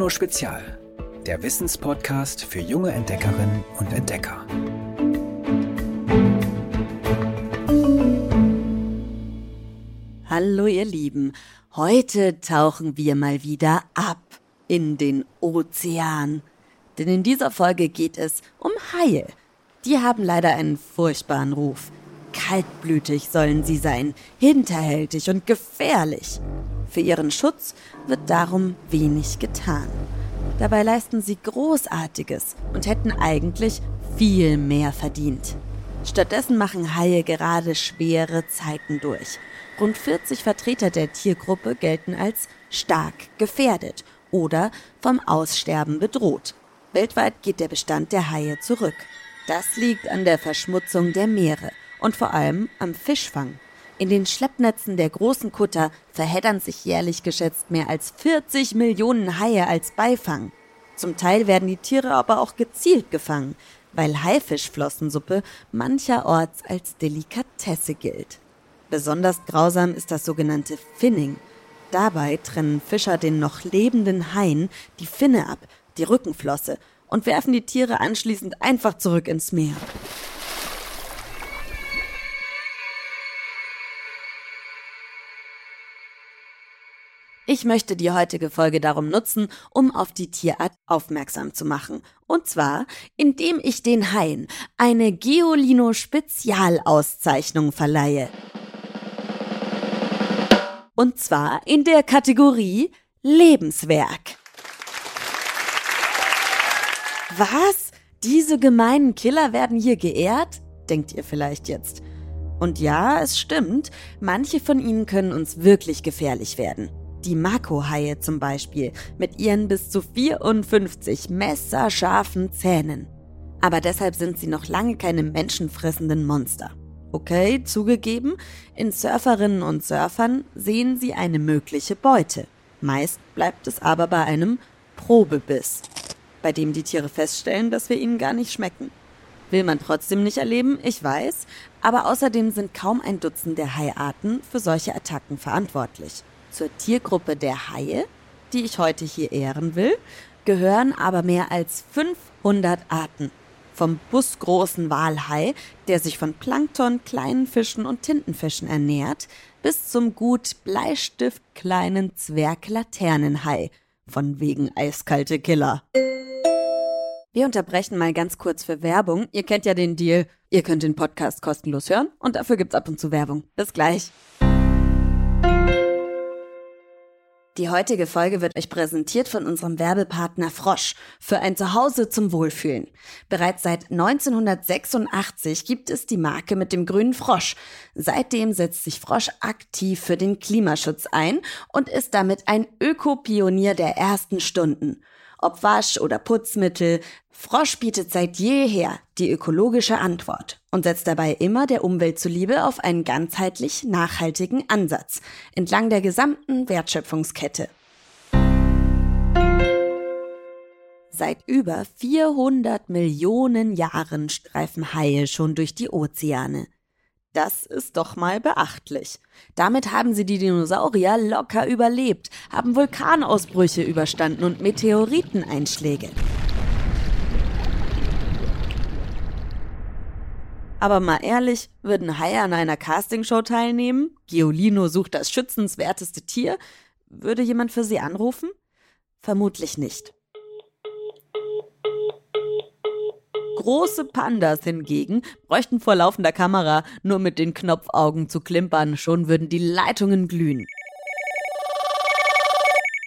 Geolino Spezial, der Wissenspodcast für junge Entdeckerinnen und Entdecker. Hallo ihr Lieben, heute tauchen wir mal wieder ab in den Ozean. Denn in dieser Folge geht es um Haie. Die haben leider einen furchtbaren Ruf. Kaltblütig sollen sie sein, hinterhältig und gefährlich. Für ihren Schutz wird darum wenig getan. Dabei leisten sie Großartiges und hätten eigentlich viel mehr verdient. Stattdessen machen Haie gerade schwere Zeiten durch. Rund 40 Vertreter der Tiergruppe gelten als stark gefährdet oder vom Aussterben bedroht. Weltweit geht der Bestand der Haie zurück. Das liegt an der Verschmutzung der Meere und vor allem am Fischfang. In den Schleppnetzen der großen Kutter verheddern sich jährlich geschätzt mehr als 40 Millionen Haie als Beifang. Zum Teil werden die Tiere aber auch gezielt gefangen, weil Haifischflossensuppe mancherorts als Delikatesse gilt. Besonders grausam ist das sogenannte Finning. Dabei trennen Fischer den noch lebenden Haien die Finne ab, die Rückenflosse, und werfen die Tiere anschließend einfach zurück ins Meer. Ich möchte die heutige Folge darum nutzen, um auf die Tierart aufmerksam zu machen. Und zwar, indem ich den Haien eine Geolino Spezialauszeichnung verleihe. Und zwar in der Kategorie Lebenswerk. Was? Diese gemeinen Killer werden hier geehrt? Denkt ihr vielleicht jetzt. Und ja, es stimmt, manche von ihnen können uns wirklich gefährlich werden. Die Mako-Haie zum Beispiel mit ihren bis zu 54 messerscharfen Zähnen. Aber deshalb sind sie noch lange keine menschenfressenden Monster. Okay, zugegeben, in Surferinnen und Surfern sehen sie eine mögliche Beute. Meist bleibt es aber bei einem Probebiss, bei dem die Tiere feststellen, dass wir ihnen gar nicht schmecken. Will man trotzdem nicht erleben, ich weiß, aber außerdem sind kaum ein Dutzend der Haiarten für solche Attacken verantwortlich. Zur Tiergruppe der Haie, die ich heute hier ehren will, gehören aber mehr als 500 Arten. Vom busgroßen Walhai, der sich von Plankton, kleinen Fischen und Tintenfischen ernährt, bis zum gut Bleistift kleinen Zwerglaternenhai, von wegen eiskalte Killer. Wir unterbrechen mal ganz kurz für Werbung. Ihr kennt ja den Deal. Ihr könnt den Podcast kostenlos hören und dafür gibt's ab und zu Werbung. Bis gleich. Die heutige Folge wird euch präsentiert von unserem Werbepartner Frosch für ein Zuhause zum Wohlfühlen. Bereits seit 1986 gibt es die Marke mit dem grünen Frosch. Seitdem setzt sich Frosch aktiv für den Klimaschutz ein und ist damit ein Ökopionier der ersten Stunden ob Wasch- oder Putzmittel. Frosch bietet seit jeher die ökologische Antwort und setzt dabei immer der Umwelt zuliebe auf einen ganzheitlich nachhaltigen Ansatz entlang der gesamten Wertschöpfungskette. Seit über 400 Millionen Jahren streifen Haie schon durch die Ozeane. Das ist doch mal beachtlich. Damit haben sie die Dinosaurier locker überlebt, haben Vulkanausbrüche überstanden und Meteoriteneinschläge. Aber mal ehrlich, würden Haie an einer Castingshow teilnehmen? Giolino sucht das schützenswerteste Tier? Würde jemand für sie anrufen? Vermutlich nicht. Große Pandas hingegen bräuchten vor laufender Kamera nur mit den Knopfaugen zu klimpern, schon würden die Leitungen glühen.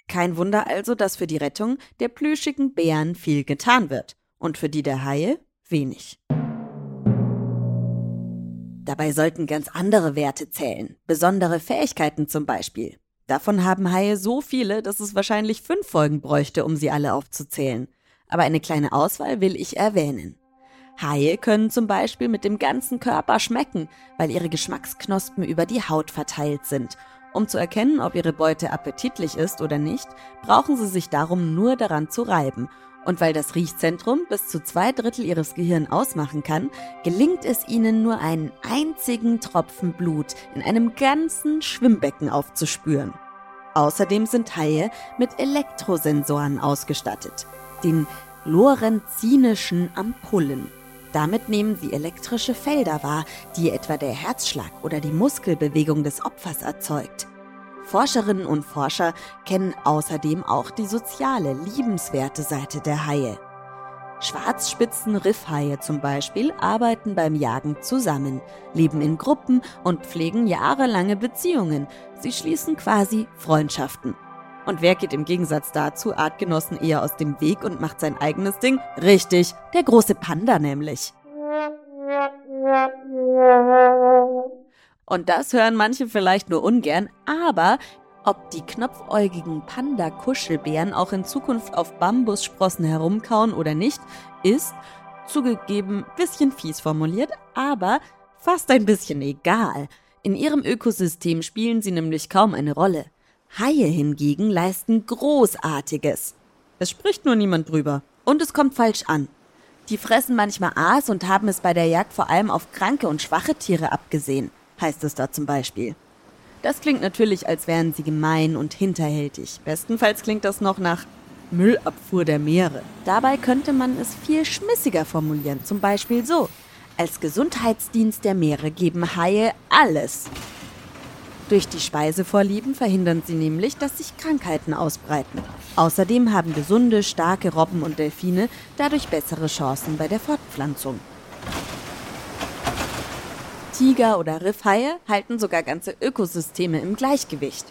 Kein Wunder also, dass für die Rettung der plüschigen Bären viel getan wird und für die der Haie wenig. Dabei sollten ganz andere Werte zählen, besondere Fähigkeiten zum Beispiel. Davon haben Haie so viele, dass es wahrscheinlich fünf Folgen bräuchte, um sie alle aufzuzählen. Aber eine kleine Auswahl will ich erwähnen. Haie können zum Beispiel mit dem ganzen Körper schmecken, weil ihre Geschmacksknospen über die Haut verteilt sind. Um zu erkennen, ob ihre Beute appetitlich ist oder nicht, brauchen sie sich darum nur daran zu reiben. Und weil das Riechzentrum bis zu zwei Drittel ihres Gehirns ausmachen kann, gelingt es ihnen nur einen einzigen Tropfen Blut in einem ganzen Schwimmbecken aufzuspüren. Außerdem sind Haie mit Elektrosensoren ausgestattet, den lorenzinischen Ampullen. Damit nehmen sie elektrische Felder wahr, die etwa der Herzschlag oder die Muskelbewegung des Opfers erzeugt. Forscherinnen und Forscher kennen außerdem auch die soziale, liebenswerte Seite der Haie. Schwarzspitzen-Riffhaie zum Beispiel arbeiten beim Jagen zusammen, leben in Gruppen und pflegen jahrelange Beziehungen. Sie schließen quasi Freundschaften. Und wer geht im Gegensatz dazu Artgenossen eher aus dem Weg und macht sein eigenes Ding? Richtig, der große Panda nämlich. Und das hören manche vielleicht nur ungern, aber ob die knopfäugigen Panda-Kuschelbären auch in Zukunft auf Bambussprossen herumkauen oder nicht, ist, zugegeben, bisschen fies formuliert, aber fast ein bisschen egal. In ihrem Ökosystem spielen sie nämlich kaum eine Rolle. Haie hingegen leisten Großartiges. Es spricht nur niemand drüber. Und es kommt falsch an. Die fressen manchmal Aas und haben es bei der Jagd vor allem auf kranke und schwache Tiere abgesehen, heißt es da zum Beispiel. Das klingt natürlich, als wären sie gemein und hinterhältig. Bestenfalls klingt das noch nach Müllabfuhr der Meere. Dabei könnte man es viel schmissiger formulieren, zum Beispiel so. Als Gesundheitsdienst der Meere geben Haie alles. Durch die Speisevorlieben verhindern sie nämlich, dass sich Krankheiten ausbreiten. Außerdem haben gesunde, starke Robben und Delfine dadurch bessere Chancen bei der Fortpflanzung. Tiger oder Riffhaie halten sogar ganze Ökosysteme im Gleichgewicht.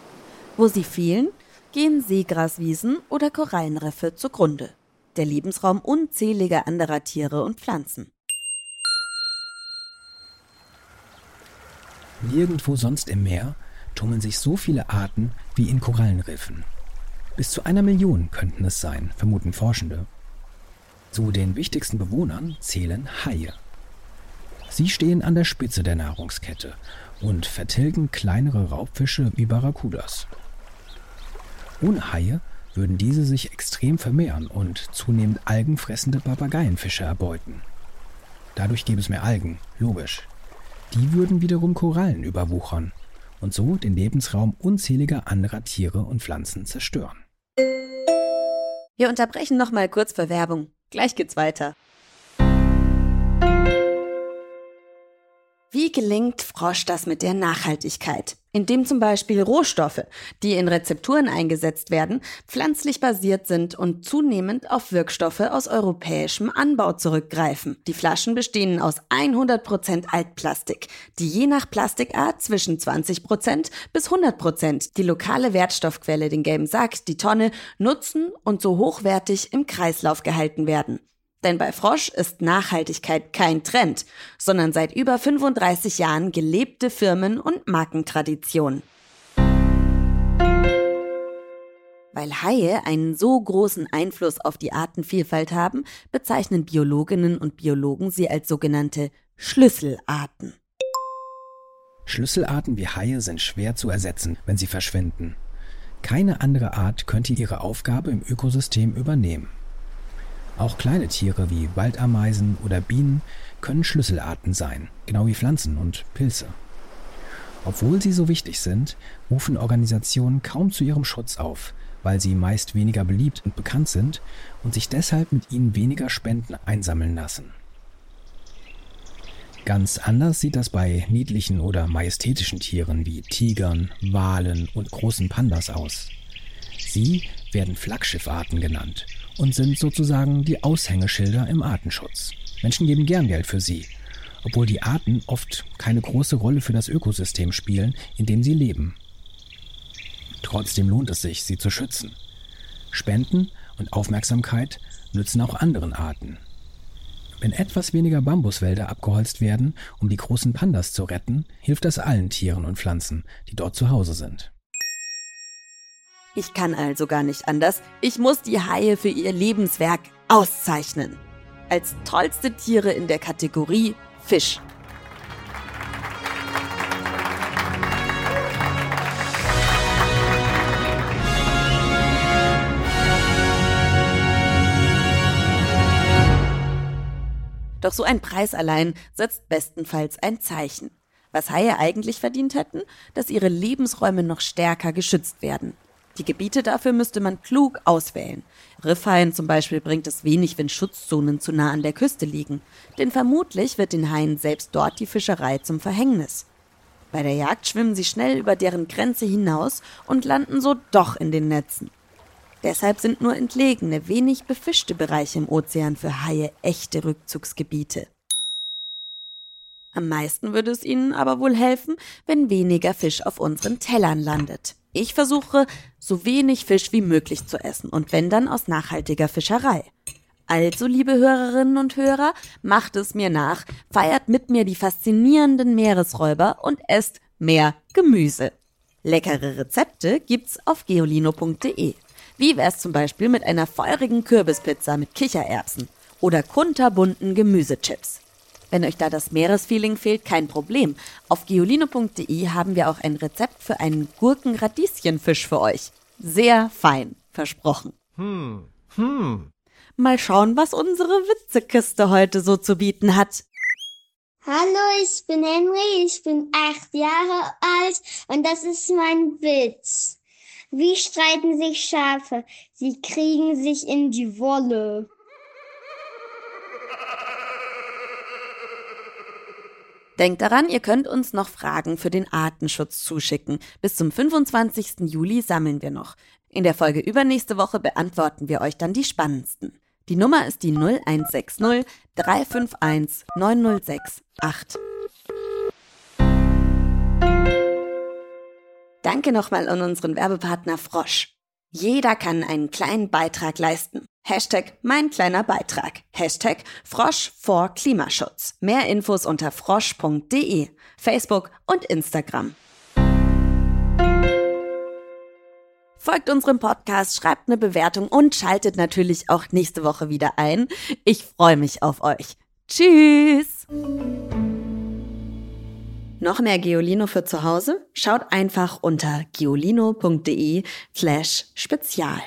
Wo sie fehlen, gehen Seegraswiesen oder Korallenriffe zugrunde. Der Lebensraum unzähliger anderer Tiere und Pflanzen. Nirgendwo sonst im Meer tummeln sich so viele Arten wie in Korallenriffen. Bis zu einer Million könnten es sein, vermuten Forschende. Zu den wichtigsten Bewohnern zählen Haie. Sie stehen an der Spitze der Nahrungskette und vertilgen kleinere Raubfische wie Barracudas. Ohne Haie würden diese sich extrem vermehren und zunehmend algenfressende Papageienfische erbeuten. Dadurch gäbe es mehr Algen, logisch. Die würden wiederum Korallen überwuchern und so den Lebensraum unzähliger anderer Tiere und Pflanzen zerstören. Wir unterbrechen nochmal kurz für Werbung. Gleich geht's weiter. Gelingt Frosch das mit der Nachhaltigkeit? Indem zum Beispiel Rohstoffe, die in Rezepturen eingesetzt werden, pflanzlich basiert sind und zunehmend auf Wirkstoffe aus europäischem Anbau zurückgreifen. Die Flaschen bestehen aus 100% Altplastik, die je nach Plastikart zwischen 20% bis 100% die lokale Wertstoffquelle, den gelben Sack, die Tonne, nutzen und so hochwertig im Kreislauf gehalten werden. Denn bei Frosch ist Nachhaltigkeit kein Trend, sondern seit über 35 Jahren gelebte Firmen- und Markentradition. Weil Haie einen so großen Einfluss auf die Artenvielfalt haben, bezeichnen Biologinnen und Biologen sie als sogenannte Schlüsselarten. Schlüsselarten wie Haie sind schwer zu ersetzen, wenn sie verschwinden. Keine andere Art könnte ihre Aufgabe im Ökosystem übernehmen. Auch kleine Tiere wie Waldameisen oder Bienen können Schlüsselarten sein, genau wie Pflanzen und Pilze. Obwohl sie so wichtig sind, rufen Organisationen kaum zu ihrem Schutz auf, weil sie meist weniger beliebt und bekannt sind und sich deshalb mit ihnen weniger Spenden einsammeln lassen. Ganz anders sieht das bei niedlichen oder majestätischen Tieren wie Tigern, Walen und großen Pandas aus. Sie werden Flaggschiffarten genannt und sind sozusagen die Aushängeschilder im Artenschutz. Menschen geben gern Geld für sie, obwohl die Arten oft keine große Rolle für das Ökosystem spielen, in dem sie leben. Trotzdem lohnt es sich, sie zu schützen. Spenden und Aufmerksamkeit nützen auch anderen Arten. Wenn etwas weniger Bambuswälder abgeholzt werden, um die großen Pandas zu retten, hilft das allen Tieren und Pflanzen, die dort zu Hause sind. Ich kann also gar nicht anders. Ich muss die Haie für ihr Lebenswerk auszeichnen. Als tollste Tiere in der Kategorie Fisch. Doch so ein Preis allein setzt bestenfalls ein Zeichen. Was Haie eigentlich verdient hätten, dass ihre Lebensräume noch stärker geschützt werden. Die Gebiete dafür müsste man klug auswählen. Riffhaien zum Beispiel bringt es wenig, wenn Schutzzonen zu nah an der Küste liegen, denn vermutlich wird den Haien selbst dort die Fischerei zum Verhängnis. Bei der Jagd schwimmen sie schnell über deren Grenze hinaus und landen so doch in den Netzen. Deshalb sind nur entlegene, wenig befischte Bereiche im Ozean für Haie echte Rückzugsgebiete. Am meisten würde es ihnen aber wohl helfen, wenn weniger Fisch auf unseren Tellern landet. Ich versuche, so wenig Fisch wie möglich zu essen und wenn dann aus nachhaltiger Fischerei. Also, liebe Hörerinnen und Hörer, macht es mir nach, feiert mit mir die faszinierenden Meeresräuber und esst mehr Gemüse. Leckere Rezepte gibt's auf geolino.de. Wie wär's zum Beispiel mit einer feurigen Kürbispizza mit Kichererbsen oder kunterbunten Gemüsechips? Wenn euch da das Meeresfeeling fehlt, kein Problem. Auf geolino.de haben wir auch ein Rezept für einen Gurkenradieschenfisch für euch. Sehr fein, versprochen. Hm, hm. Mal schauen, was unsere Witzekiste heute so zu bieten hat. Hallo, ich bin Henry, ich bin acht Jahre alt und das ist mein Witz. Wie streiten sich Schafe? Sie kriegen sich in die Wolle. Denkt daran, ihr könnt uns noch Fragen für den Artenschutz zuschicken. Bis zum 25. Juli sammeln wir noch. In der Folge übernächste Woche beantworten wir euch dann die spannendsten. Die Nummer ist die 0160 351 9068. Danke nochmal an unseren Werbepartner Frosch. Jeder kann einen kleinen Beitrag leisten. Hashtag mein kleiner Beitrag. Hashtag Frosch vor Klimaschutz. Mehr Infos unter frosch.de, Facebook und Instagram. Folgt unserem Podcast, schreibt eine Bewertung und schaltet natürlich auch nächste Woche wieder ein. Ich freue mich auf euch. Tschüss! Noch mehr Geolino für zu Hause? Schaut einfach unter geolino.de slash spezial.